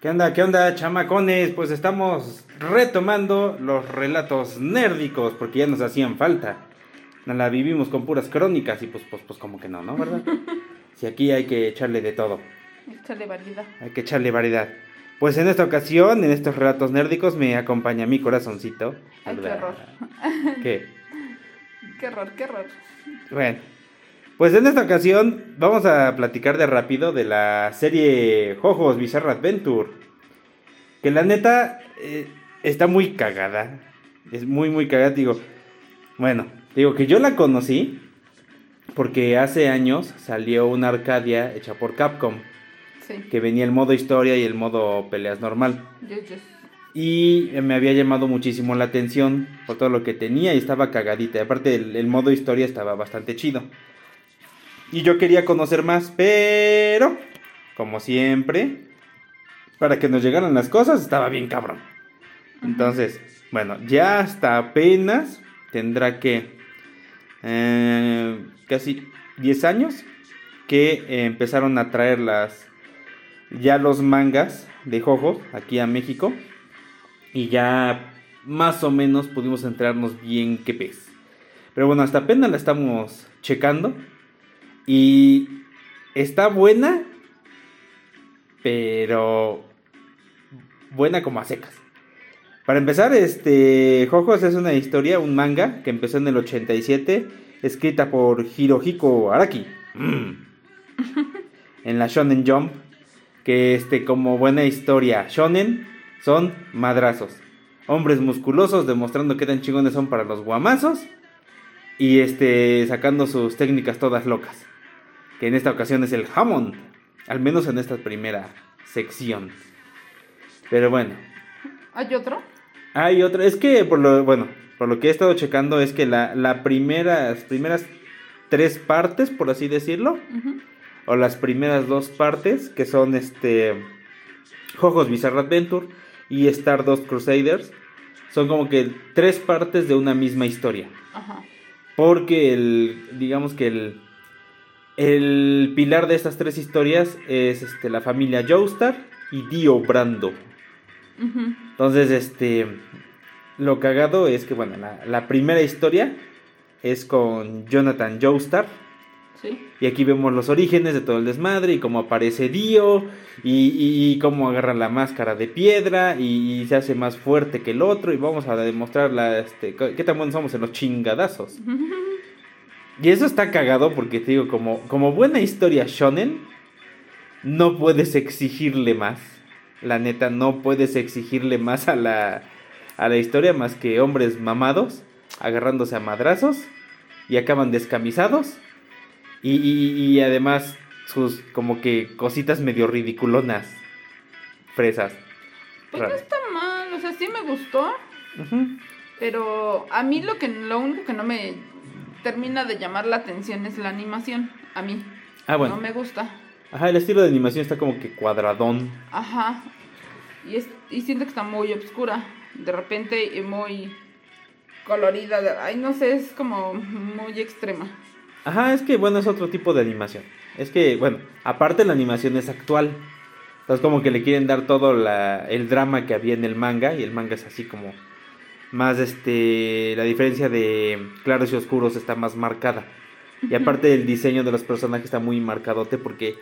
¿Qué onda, qué onda, chamacones? Pues estamos retomando los relatos nérdicos porque ya nos hacían falta. Nos la vivimos con puras crónicas y pues, pues, pues como que no, ¿no? ¿Verdad? Si aquí hay que echarle de todo. Echarle variedad. Hay que echarle variedad. Pues en esta ocasión, en estos relatos nérdicos, me acompaña mi corazoncito. Ay, qué horror. ¿Qué? Qué horror, qué horror. Bueno, pues en esta ocasión vamos a platicar de rápido de la serie Jojos Bizarre Adventure. Que la neta eh, está muy cagada. Es muy, muy cagada. Digo, bueno, digo que yo la conocí porque hace años salió una Arcadia hecha por Capcom. Sí. Que venía el modo historia y el modo peleas normal. Yes, yes. Y me había llamado muchísimo la atención por todo lo que tenía y estaba cagadita. Aparte el, el modo historia estaba bastante chido. Y yo quería conocer más, pero como siempre, para que nos llegaran las cosas estaba bien cabrón. Entonces, bueno, ya hasta apenas tendrá que eh, casi 10 años que eh, empezaron a traer las ya los mangas de Jojo aquí a México y ya más o menos pudimos enterarnos bien qué pez. Pero bueno, hasta apenas la estamos checando y está buena, pero buena como a secas. Para empezar, este Jojos es una historia, un manga que empezó en el 87, escrita por Hirohiko Araki. Mm. En la Shonen Jump, que este como buena historia shonen son madrazos. Hombres musculosos demostrando qué tan chingones son para los guamazos y este sacando sus técnicas todas locas. Que en esta ocasión es el Hammond, al menos en esta primera sección. Pero bueno, ¿Hay otro? hay otra, es que por lo, bueno, por lo que he estado checando es que la, la primera, las primeras tres partes, por así decirlo, o las primeras dos partes, que son este Jojos Bizarre Adventure y Stardust Crusaders, son como que tres partes de una misma historia. Ajá. Porque el, digamos que el, el pilar de estas tres historias es este, la familia Joestar y Dio Brando. Entonces, este, lo cagado es que, bueno, la, la primera historia es con Jonathan Joestar. Sí. Y aquí vemos los orígenes de todo el desmadre y cómo aparece Dio y, y- y cómo agarra la máscara de piedra y, y se hace más fuerte que el otro y vamos a demostrar la, este, qué tan buenos somos en los chingadazos. Y eso está cagado porque te digo, como, como buena historia shonen, no puedes exigirle más. La neta, no puedes exigirle más a la, a la historia más que hombres mamados agarrándose a madrazos y acaban descamisados. Y, y- y además sus como que cositas medio ridiculonas. Fresas. Pues no está mal, o sea, sí me gustó, pero a mí lo que lo único que no me termina de llamar la atención es la animación. A mí Ah, bueno. no me gusta. Ajá, el estilo de animación está como que cuadradón. Ajá. Y, es, y siento que está muy oscura. De repente y muy colorida. Ay, no sé, es como muy extrema. Ajá, es que bueno, es otro tipo de animación. Es que, bueno, aparte la animación es actual. Entonces como que le quieren dar todo la- el drama que había en el manga. Y el manga es así como más, este, la diferencia de claros y oscuros está más marcada. Y aparte el diseño de los personajes está muy marcadote porque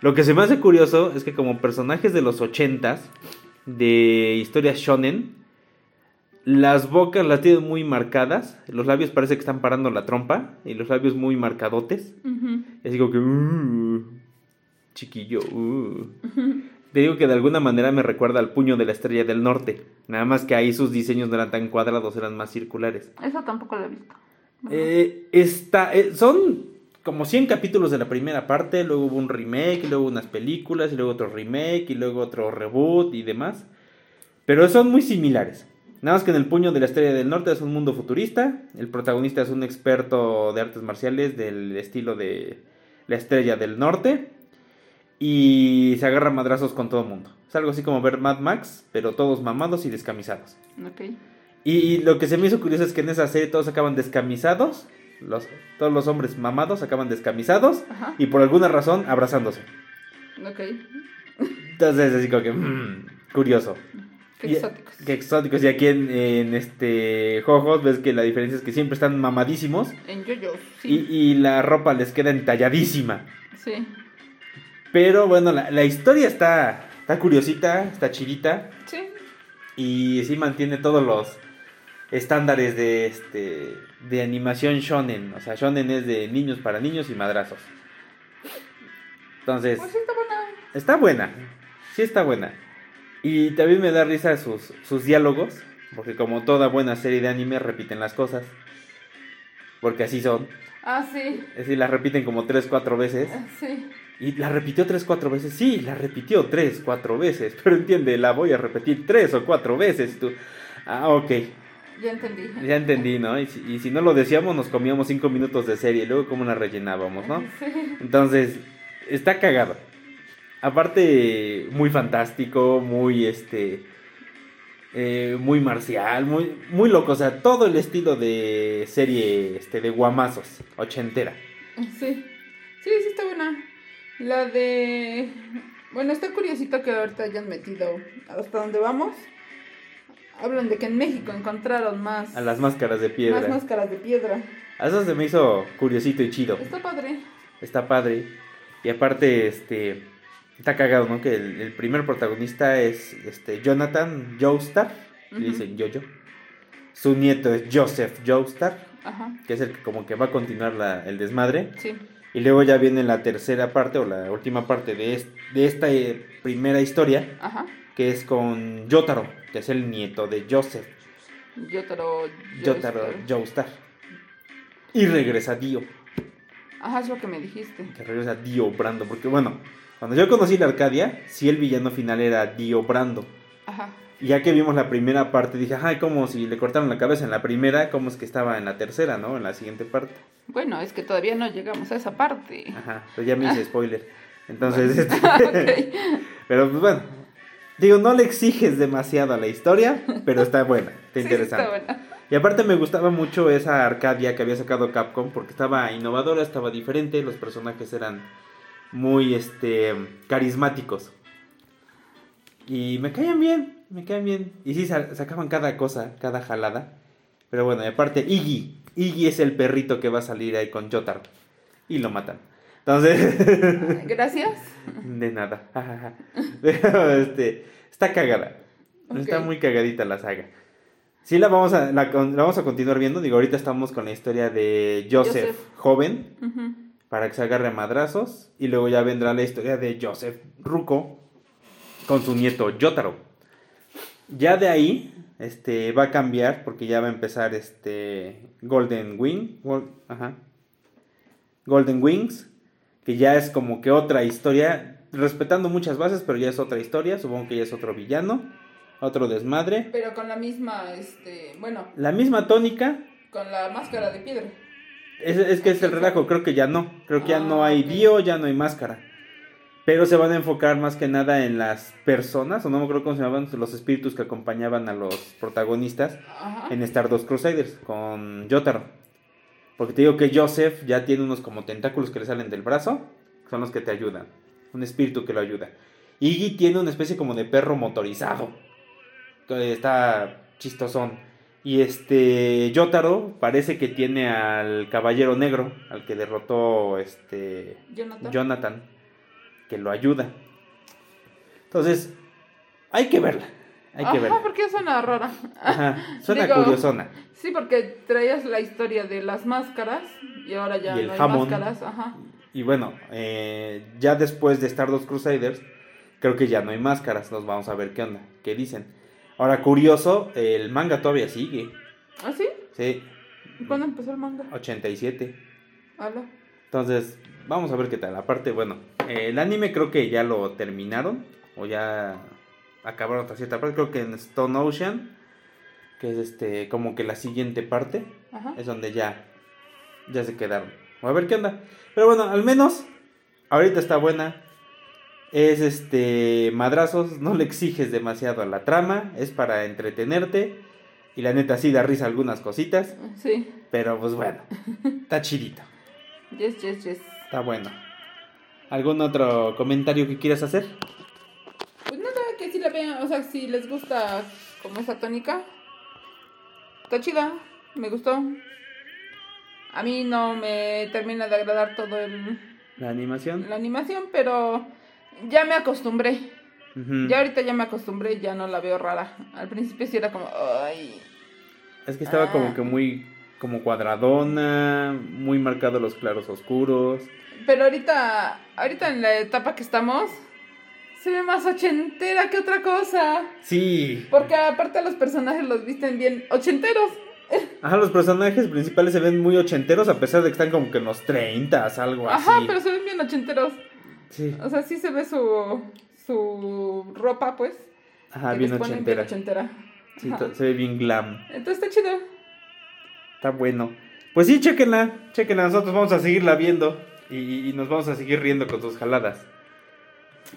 lo que se me hace curioso es que como personajes de los ochentas de historias shonen, las bocas las tienen muy marcadas, los labios parece que están parando la trompa y los labios muy marcadotes. Ujú. Es como que, "Uh, chiquillo, uh". Te digo que de alguna manera me recuerda al puño de la estrella del norte. Nada más que ahí sus diseños no eran tan cuadrados, eran más circulares. Eso tampoco lo he visto. Eh, está, eh, son como 100 capítulos de la primera parte, luego hubo un remake, y luego unas películas, y luego otro remake, y luego otro reboot y demás. Pero son muy similares. Nada más que en el puño de la estrella del norte es un mundo futurista. El protagonista es un experto de artes marciales del estilo de la estrella del norte. Y se agarra madrazos con todo el mundo. Es algo así como ver Mad Max, pero todos mamados y descamisados. Ok. Y, y lo que se me hizo curioso es que en esa serie todos acaban descamisados. Los, todos los hombres mamados acaban descamisados. Ajá. Y por alguna razón abrazándose. Ok. Entonces, así como que, mm, curioso. Qué Y- exóticos. Qué exóticos. Y aquí en, en este Jojos ves que la diferencia es que siempre están mamadísimos En yoyos, y, sí. y la ropa les queda entalladísima. Sí. Pero bueno, la, la historia está, está curiosita, está chidita Sí. y sí mantiene todos los estándares de este de animación shonen. O sea, shonen es de niños para niños y madrazos. Entonces, Pues sí, está buena. está buena. Sí está buena. Y también me da risa sus, sus diálogos, porque como toda buena serie de anime repiten las cosas. Porque así son. Ah, sí. Es decir, las repiten como tres, cuatro veces. Sí. Y la repitió tres, cuatro veces. Sí, la repitió tres, cuatro veces. Pero entiende, la voy a repetir tres o cuatro veces. Tú, ah, ok. Ya entendí. Ya entendí, ¿no? Y si, y si no lo decíamos, nos comíamos cinco minutos de serie. Y luego, ¿cómo la rellenábamos, no? Sí. Entonces, está cagado. Aparte, muy fantástico, muy este. eh, muy marcial, muy, muy loco. O sea, todo el estilo de serie este, de guamazos, ochentera. Sí. Sí, sí está buena. La de... Bueno, está curiosito que ahorita hayan metido hasta donde vamos. Hablan de que en México encontraron más, A las máscaras de piedra. más máscaras de piedra. A eso se me hizo curiosito y chido. Está padre. Está padre. Y aparte, este. Está cagado, ¿no? Que el, el primer protagonista es este Jonathan Joestar. Le dicen Jojo. Su nieto es Joseph Joestar. Ajá. Que es el que como que va a continuar la- el desmadre. Sí. Y luego ya viene la tercera parte o la última parte de, es- de esta eh, primera historia. Ajá. Que es con Jotaro. Que es el nieto de Joseph. Yotaro. Joestar. Joestar. Y regresa Dio. Ajá, es lo que me dijiste. que regresa Dio Brando. Porque bueno, cuando yo conocí la Arcadia, sí el villano final era Dio Brando. Ajá. Ya que vimos la primera parte, dije, ay, como si le cortaron la cabeza en la primera, ¿cómo es que estaba en la tercera, no? En la siguiente parte. Bueno, es que todavía no llegamos a esa parte. Ajá, pero ya me hice spoiler. Entonces, este, pero pues bueno. Digo, no le exiges demasiado a la historia, pero está buena, está Sí, interesante. está buena. Y aparte me gustaba mucho esa Arcadia que había sacado Capcom porque estaba innovadora, estaba diferente, los personajes eran muy este carismáticos. Y me caían bien, me caían bien. Y sí sa- sacaban cada cosa, cada jalada. Pero bueno, y aparte Iggy, Iggy es el perrito que va a salir ahí con Jotaro y lo matan. Entonces, Gracias. de nada. Pero este está cagada. Está Ok. muy cagadita la saga. Sí, la vamos a, la, vamos a continuar viendo. Digo, ahorita estamos con la historia de Joseph, Joseph. joven, para que se agarre a madrazos. Y luego ya vendrá la historia de Joseph Ruco con su nieto Jotaro. Ya de ahí este, va a cambiar porque ya va a empezar este Golden Wing. Ajá. Golden Wings. Que ya es como que otra historia. Respetando muchas bases, pero ya es otra historia. Supongo que ya es otro villano. Otro desmadre. Pero con la misma, este, bueno, La misma tónica. con la máscara de piedra. Es, es que es el relajo, creo que ya no. Creo que ya no Ah, hay ok. Dio, ya no hay máscara. Pero se van a enfocar más que nada en las personas, o no me acuerdo cómo se llamaban, los espíritus que acompañaban a los protagonistas Ajá. en Stardust Crusaders con Jotaro. Porque te digo que Joseph ya tiene unos como tentáculos que le salen del brazo, que son los que te ayudan. Un espíritu que lo ayuda. Iggy tiene una especie como de perro motorizado. Que está chistosón. Y este Jotaro parece que tiene al caballero negro, al que derrotó este Jonathan. Jonathan, que lo ayuda. Entonces, hay que verla. Hay que Ajá, verla. porque suena rara. Ajá, suena Digo- curiosona. Sí, porque traías la historia de las máscaras y ahora ya Y no hay jamón. máscaras. Ajá. Y bueno, eh, ya después de Stardust Crusaders, creo que ya no hay máscaras. Nos vamos a ver qué onda, qué dicen. Ahora, curioso, el manga todavía sigue. ¿Ah, sí? Sí, ¿Cuándo empezó el manga? 87. Ala. Entonces, vamos a ver qué tal. Aparte, bueno, el anime creo que ya lo terminaron. O ya acabaron hasta cierta parte. Creo que en Stone Ocean, que es este como que la siguiente parte, Ajá. es donde ya, ya se quedaron. A ver qué onda. Pero bueno, al menos ahorita está buena. Es este madrazos, no le exiges demasiado a la trama, es para entretenerte. Y la neta sí da risa algunas cositas, Sí. pero pues bueno, está chidito, Yes, yes, yes. está bueno. ¿Algún otro comentario que quieras hacer? que sí la vean, o sea, si les gusta como esa tónica, está chida, me gustó. A mí no me termina de agradar todo el, La animación. la animación, pero ya me acostumbré. Ya ahorita ya me acostumbré, ya no la veo rara. Al principio sí era como, ay, Es que estaba Ah. como que muy como cuadradona, muy marcados los claros oscuros. Pero ahorita, ahorita en la etapa que estamos, se ve más ochentera que otra cosa. Sí. Porque aparte los personajes los visten bien ochenteros. Ajá, los personajes principales se ven muy ochenteros a pesar de que están como que en los 30, algo así. Ajá, pero se ven bien ochenteros. Sí. O sea, sí se ve su, su ropa, pues. Ajá, bien les ponen ochentera. ochentera. Sí, Ajá. se ve bien glam. Entonces está chido. Está bueno. Pues sí, chequenla. Chequenla. Nosotros vamos a seguirla viendo. Y, y nos vamos a seguir riendo con sus jaladas.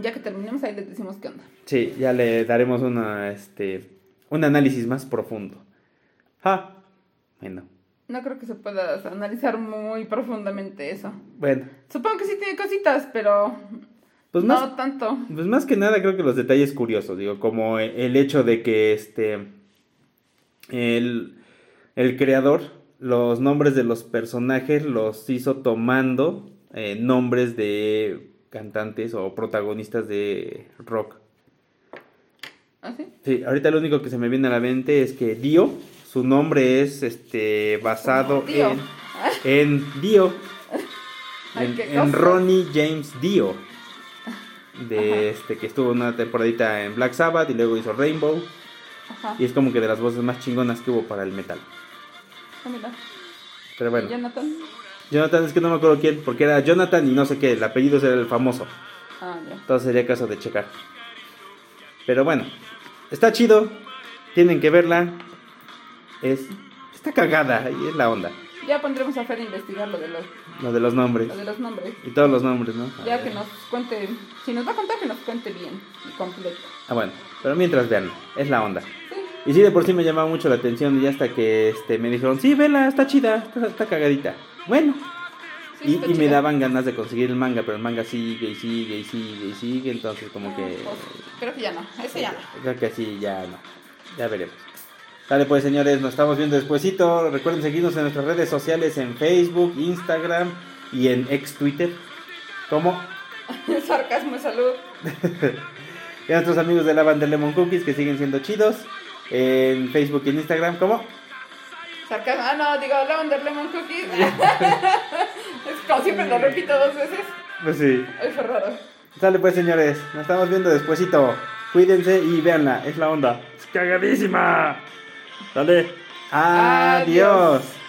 Ya que terminemos ahí les decimos qué onda. Sí, ya le daremos una, este, un análisis más profundo. Ah, bueno. No creo que se pueda analizar muy profundamente eso. Bueno, Supongo que sí tiene cositas, pero pues no tanto. pues más que nada creo que los detalles curiosos, digo, como el hecho de que este, el, el creador, los nombres de los personajes los hizo tomando eh, nombres de cantantes o protagonistas de rock. ¿Ah, sí? Sí, ahorita lo único que se me viene a la mente es que Dio, su nombre es este basado Dio. en en Dio, Ay, en. Ronnie James Dio, de Ajá. este que estuvo una temporadita en Black Sabbath y luego hizo Rainbow Ajá. y es como que de las voces más chingonas que hubo para el metal. Ah. Pero bueno, Jonathan. Jonathan es que no me acuerdo quién, porque era Jonathan y no sé qué, el apellido era el famoso. Ah, ya. Entonces sería caso de checar. Pero bueno, está chido. Tienen que verla. Es. Está cagada y es la onda. Ya pondremos a Fer a investigar lo de los, Lo de los nombres. lo de los nombres. Y todos los nombres, ¿no? Ya que nos cuente, si nos va a contar, que nos cuente bien y completo. Ah, bueno. Pero mientras vean, es la onda. Sí, Y sí, de por sí me llamaba mucho la atención. Y hasta que este, me dijeron, sí, vela, está chida, está, está cagadita. Bueno. sí, Y, me daban ganas de conseguir el manga, pero el manga sigue y sigue y sigue y sigue. Entonces, como No, que. pues, creo que ya no, ese ya no. Creo que así ya no. Ya veremos. Dale pues señores, nos estamos viendo despuesito. Recuerden seguirnos en nuestras redes sociales en Facebook, Instagram y en ex Twitter. Como Sarcasmo salud. y a nuestros amigos de la banda Lemon Cookies que siguen siendo chidos. En Facebook y en Instagram como Sarcasmo, ah, no, digo Lavender Lemon Cookies. es como siempre lo repito dos veces. Pues sí. Ay, fue raro. Dale pues señores, nos estamos viendo despuesito. Cuídense y véanla, es la onda. Es cagadísima. Dale. Adiós. Adiós.